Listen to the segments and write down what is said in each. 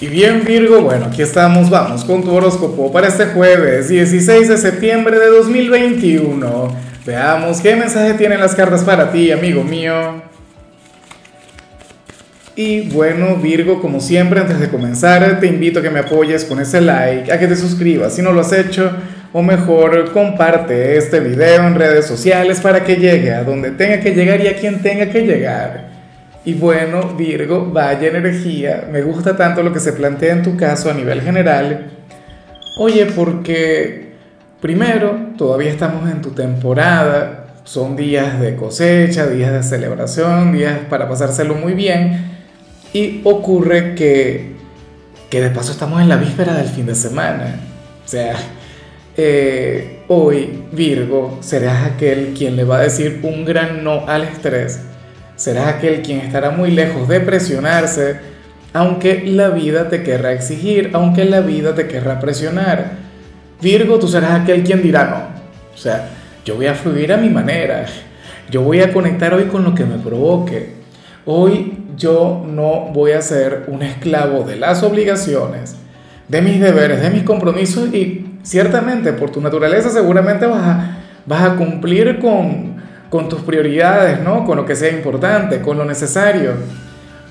Y bien Virgo, bueno, aquí estamos, vamos con tu horóscopo para este jueves 16 de septiembre de 2021. Veamos qué mensaje tienen las cartas para ti, amigo mío. Y bueno Virgo, como siempre, antes de comenzar, te invito a que me apoyes con ese like, a que te suscribas si no lo has hecho, o mejor, comparte este video en redes sociales para que llegue a donde tenga que llegar y a quien tenga que llegar. Y bueno, Virgo, vaya energía. Me gusta tanto lo que se plantea en tu caso a nivel general. Oye, porque primero, todavía estamos en tu temporada. Son días de cosecha, días de celebración, días para pasárselo muy bien. Y ocurre que, que de paso estamos en la víspera del fin de semana. O sea, eh, hoy, Virgo, serás aquel quien le va a decir un gran no al estrés serás aquel quien estará muy lejos de presionarse, aunque la vida te querrá exigir, aunque la vida te querrá presionar. Virgo, tú serás aquel quien dirá no. O sea, yo voy a fluir a mi manera. Yo voy a conectar hoy con lo que me provoque. Hoy yo no voy a ser un esclavo de las obligaciones, de mis deberes, de mis compromisos y ciertamente por tu naturaleza seguramente vas a, vas a cumplir con, con tus prioridades, ¿no? Con lo que sea importante, con lo necesario.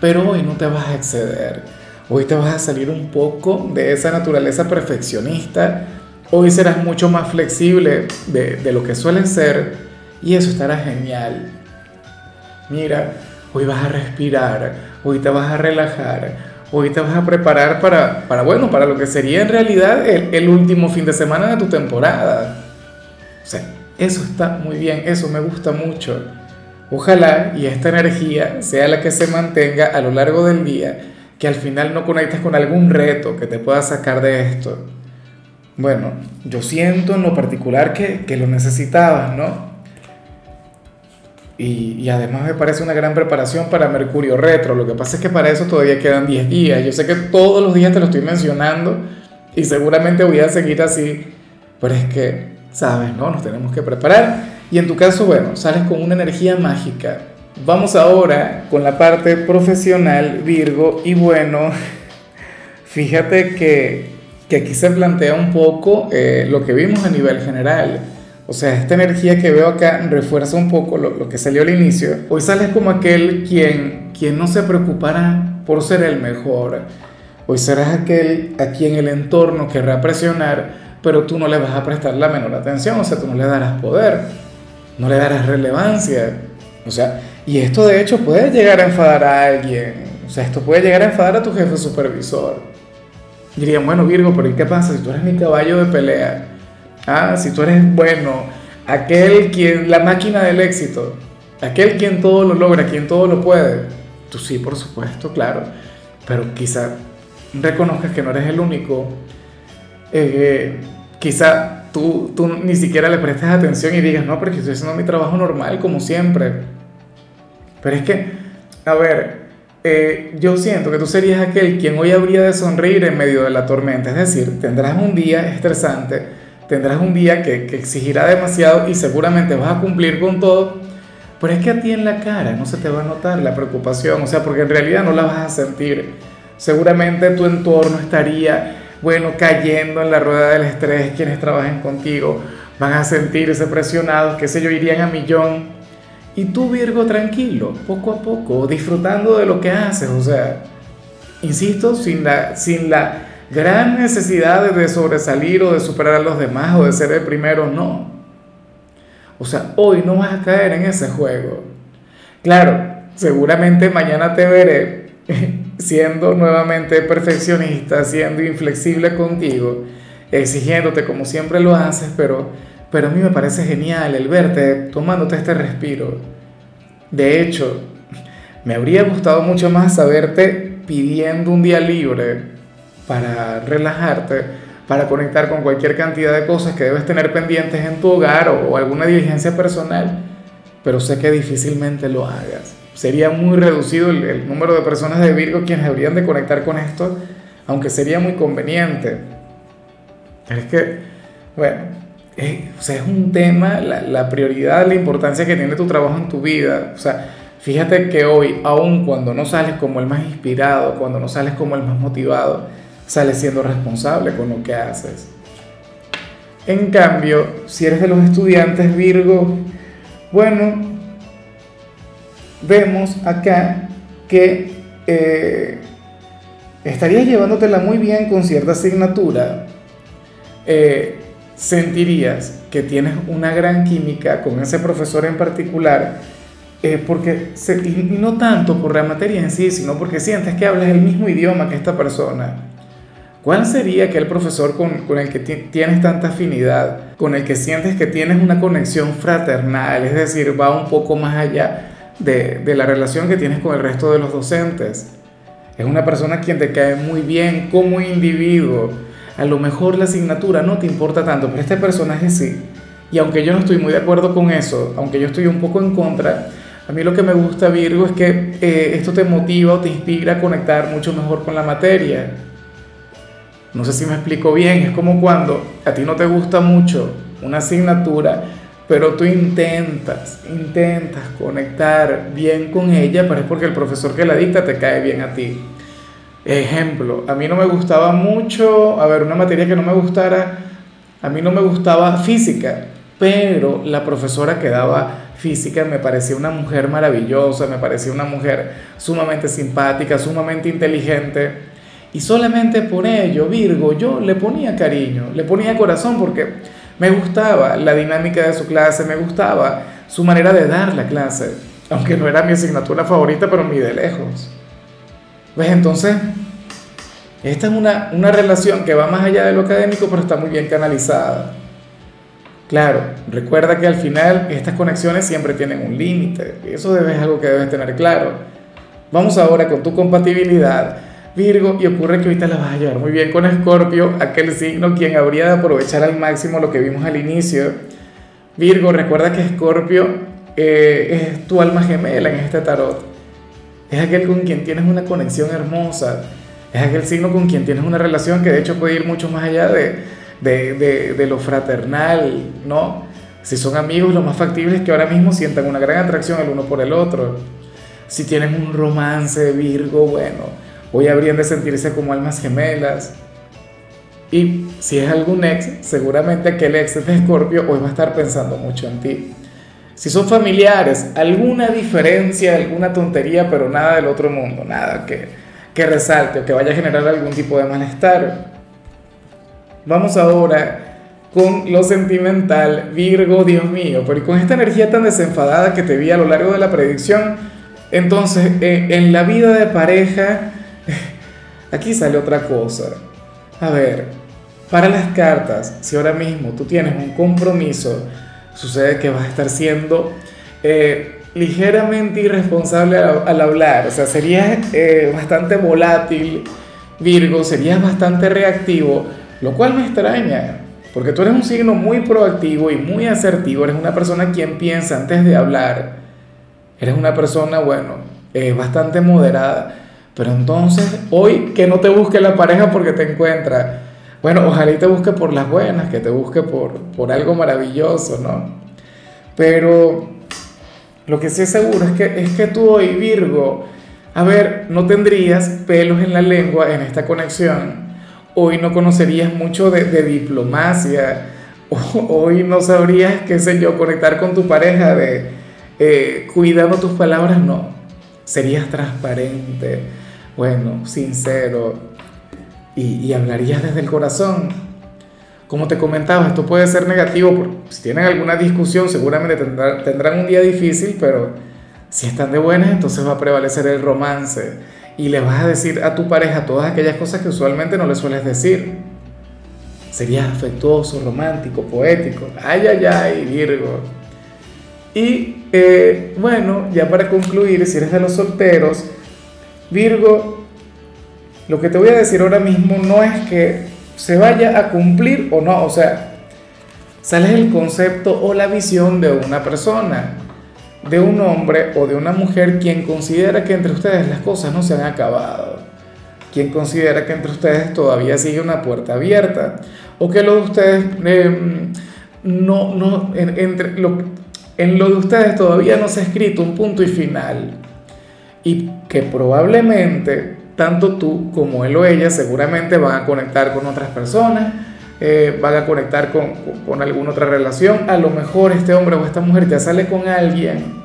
Pero hoy no te vas a exceder. Hoy te vas a salir un poco de esa naturaleza perfeccionista. Hoy serás mucho más flexible de, lo que suelen ser y eso estará genial. Mira, hoy vas a respirar, hoy te vas a relajar, hoy te vas a preparar para, para bueno, para lo que sería en realidad el, último fin de semana de tu temporada. Eso está muy bien, eso me gusta mucho. Ojalá y esta energía sea la que se mantenga a lo largo del día, que al final no conectes con algún reto que te pueda sacar de esto. Bueno, yo siento en lo particular que, que lo necesitabas, ¿no? Y, y, además me parece una gran preparación para Mercurio Retro. Lo que pasa es que para eso todavía quedan 10 días. Yo sé que todos los días te lo estoy mencionando y seguramente voy a seguir así, pero es que ¿sabes? ¿No? Nos tenemos que preparar. Y en tu caso, bueno, sales con una energía mágica. Vamos ahora con la parte profesional, Virgo, y bueno, fíjate que, que aquí se plantea un poco eh, lo que vimos a nivel general. O sea, esta energía que veo acá refuerza un poco lo, que salió al inicio. Hoy sales como aquel quien, quien no se preocupará por ser el mejor. Hoy serás aquel a quien el entorno querrá presionar pero tú no le vas a prestar la menor atención, o sea, tú no le darás poder, no le darás relevancia. O sea, y esto de hecho puede llegar a enfadar a alguien, o sea, esto puede llegar a enfadar a tu jefe supervisor. Dirían, bueno, Virgo, pero ¿y qué pasa si tú eres mi caballo de pelea? Ah, si tú eres, bueno, aquel quien, la máquina del éxito, aquel quien todo lo logra, quien todo lo puede. Tú sí, por supuesto, claro, pero quizá reconozcas que no eres el único. Eh, quizá tú, tú ni siquiera le prestes atención y digas, no, porque estoy haciendo mi trabajo normal, como siempre. Pero es que, a ver, eh, yo siento que tú serías aquel quien hoy habría de sonreír en medio de la tormenta. Es decir, tendrás un día estresante, tendrás un día que, que exigirá demasiado y seguramente vas a cumplir con todo. Pero es que a ti en la cara no se te va a notar la preocupación, o sea, porque en realidad no la vas a sentir. Seguramente tu entorno estaría bueno, cayendo en la rueda del estrés, quienes trabajen contigo van a sentirse presionados, qué sé yo, irían a millón. Y tú, Virgo, tranquilo, poco a poco, disfrutando de lo que haces, o sea, insisto, sin la, sin la gran necesidad de sobresalir o de superar a los demás o de ser el primero, no. O sea, hoy no vas a caer en ese juego. Claro, seguramente mañana te veré siendo nuevamente perfeccionista, siendo inflexible contigo, exigiéndote como siempre lo haces, pero, pero a mí me parece genial el verte tomándote este respiro. De hecho, me habría gustado mucho más saberte pidiendo un día libre para relajarte, para conectar con cualquier cantidad de cosas que debes tener pendientes en tu hogar o, o alguna diligencia personal, pero sé que difícilmente lo hagas sería muy reducido el, número de personas de Virgo quienes deberían de conectar con esto, aunque sería muy conveniente. Pero es que, bueno, es, es un tema, la, la, prioridad, la importancia que tiene tu trabajo en tu vida. O sea, Fíjate que hoy, aun cuando no sales como el más inspirado, cuando no sales como el más motivado, sales siendo responsable con lo que haces. En cambio, si eres de los estudiantes Virgo, bueno, vemos acá que eh, estarías llevándotela muy bien con cierta asignatura. Eh, sentirías que tienes una gran química con ese profesor en particular, eh, porque y no tanto por la materia en sí, sino porque sientes que hablas el mismo idioma que esta persona. ¿Cuál sería aquel profesor con, el que tienes tanta afinidad, con el que sientes que tienes una conexión fraternal, es decir, va un poco más allá de, de la relación que tienes con el resto de los docentes? Es una persona quien te cae muy bien como individuo. A lo mejor la asignatura no te importa tanto, pero este personaje sí. Y aunque yo no estoy muy de acuerdo con eso, aunque yo estoy un poco en contra, a mí lo que me gusta, Virgo, es que eh, esto te motiva o te inspira a conectar mucho mejor con la materia. No sé si me explico bien, es como cuando a ti no te gusta mucho una asignatura, pero tú intentas, intentas conectar bien con ella, pero es porque el profesor que la dicta te cae bien a ti. Ejemplo, a mí no me gustaba mucho, a ver, una materia que no me gustara, a mí no me gustaba física, pero la profesora que daba física me parecía una mujer maravillosa, me parecía una mujer sumamente simpática, sumamente inteligente. Y solamente por ello, Virgo, yo le ponía cariño, le ponía corazón porque me gustaba la dinámica de su clase, me gustaba su manera de dar la clase, aunque no era mi asignatura favorita, pero ni de lejos. ¿Ves? Entonces, esta es una, una relación que va más allá de lo académico, pero está muy bien canalizada. Claro, recuerda que al final estas conexiones siempre tienen un límite, eso es algo que debes tener claro. Vamos ahora con tu compatibilidad Virgo, y ocurre que ahorita la vas a llevar muy bien con Escorpio, aquel signo quien habría de aprovechar al máximo lo que vimos al inicio. Virgo, recuerda que Escorpio eh, es tu alma gemela en este tarot. Es aquel con quien tienes una conexión hermosa. Es aquel signo con quien tienes una relación que de hecho puede ir mucho más allá de, de, de, de lo fraternal, ¿no? Si son amigos, lo más factible es que ahora mismo sientan una gran atracción el uno por el otro. Si tienen un romance, Virgo, bueno, Hoy habrían de sentirse como almas gemelas. Y si es algún ex, seguramente aquel ex de Escorpio hoy va a estar pensando mucho en ti. Si son familiares, alguna diferencia, alguna tontería, pero nada del otro mundo, nada que, resalte o que vaya a generar algún tipo de malestar. Vamos ahora con lo sentimental, Virgo, Dios mío, pero con esta energía tan desenfadada que te vi a lo largo de la predicción, entonces eh, en la vida de pareja Aquí sale otra cosa. A ver, para las cartas, si ahora mismo tú tienes un compromiso, sucede que vas a estar siendo eh, ligeramente irresponsable al, hablar. O sea, serías eh, bastante volátil, Virgo, serías bastante reactivo, lo cual me extraña. Porque tú eres un signo muy proactivo y muy asertivo, eres una persona quien piensa antes de hablar, eres una persona, bueno, eh, bastante moderada. Pero entonces, hoy que no te busque la pareja porque te encuentra. Bueno, ojalá y te busque por las buenas, que te busque por, por algo maravilloso, ¿no? Pero lo que sí es seguro es que, es que tú hoy, Virgo, a ver, no tendrías pelos en la lengua en esta conexión. Hoy no conocerías mucho de, diplomacia. Hoy no sabrías, qué sé yo, conectar con tu pareja de eh, cuidando tus palabras, no. Serías transparente bueno, sincero y, hablarías desde el corazón. Como te comentaba, esto puede ser negativo, porque si tienen alguna discusión seguramente tendrán un día difícil, pero si están de buenas, entonces va a prevalecer el romance y le vas a decir a tu pareja todas aquellas cosas que usualmente no le sueles decir. Serías afectuoso, romántico, poético. Ay, ay, ay, Virgo. Y eh, bueno, ya para concluir, si eres de los solteros, Virgo, lo que te voy a decir ahora mismo no es que se vaya a cumplir o no, o sea, sale el concepto o la visión de una persona, de un hombre o de una mujer quien considera que entre ustedes las cosas no se han acabado, quien considera que entre ustedes todavía sigue una puerta abierta, o que lo de ustedes em, no, no, entre en lo de ustedes todavía no se ha escrito un punto y final. Y que probablemente tanto tú como él o ella seguramente van a conectar con otras personas, eh, van a conectar con, con, alguna otra relación. A lo mejor este hombre o esta mujer ya sale con alguien.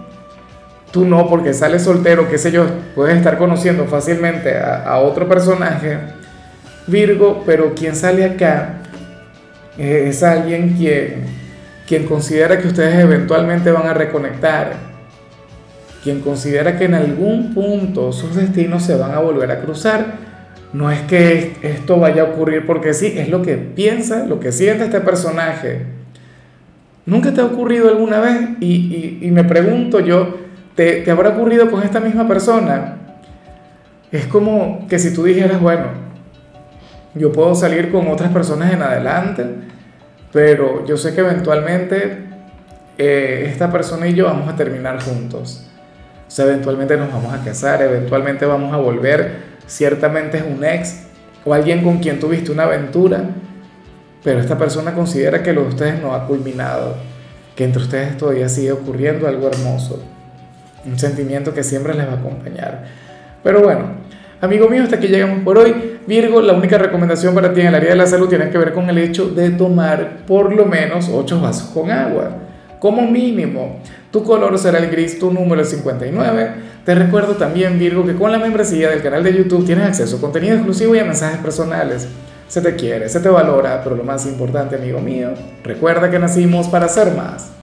Tú no, porque sales soltero, qué sé yo, puedes estar conociendo fácilmente a, otro personaje, Virgo, pero quien sale acá eh, es alguien quien, quien considera que ustedes eventualmente van a reconectar quien considera que en algún punto sus destinos se van a volver a cruzar. No es que esto vaya a ocurrir porque sí, es lo que piensa, lo que siente este personaje. ¿Nunca te ha ocurrido alguna vez? Y, me pregunto yo, ¿te, ¿te habrá ocurrido con esta misma persona? Es como que si tú dijeras, bueno, yo puedo salir con otras personas en adelante, pero yo sé que eventualmente eh, esta persona y yo vamos a terminar juntos. O sea, eventualmente nos vamos a casar, eventualmente vamos a volver, ciertamente es un ex o alguien con quien tuviste una aventura, pero esta persona considera que lo de ustedes no ha culminado, que entre ustedes todavía sigue ocurriendo algo hermoso, un sentimiento que siempre les va a acompañar. Pero bueno, amigo mío, hasta aquí llegamos por hoy. Virgo, la única recomendación para ti en el área de la salud tiene que ver con el hecho de tomar por lo menos 8 vasos con agua como mínimo. Tu color será el gris, tu número es 59. Te recuerdo también, Virgo, que con la membresía del canal de YouTube tienes acceso a contenido exclusivo y a mensajes personales. Se te quiere, se te valora, pero lo más importante, amigo mío, recuerda que nacimos para ser más.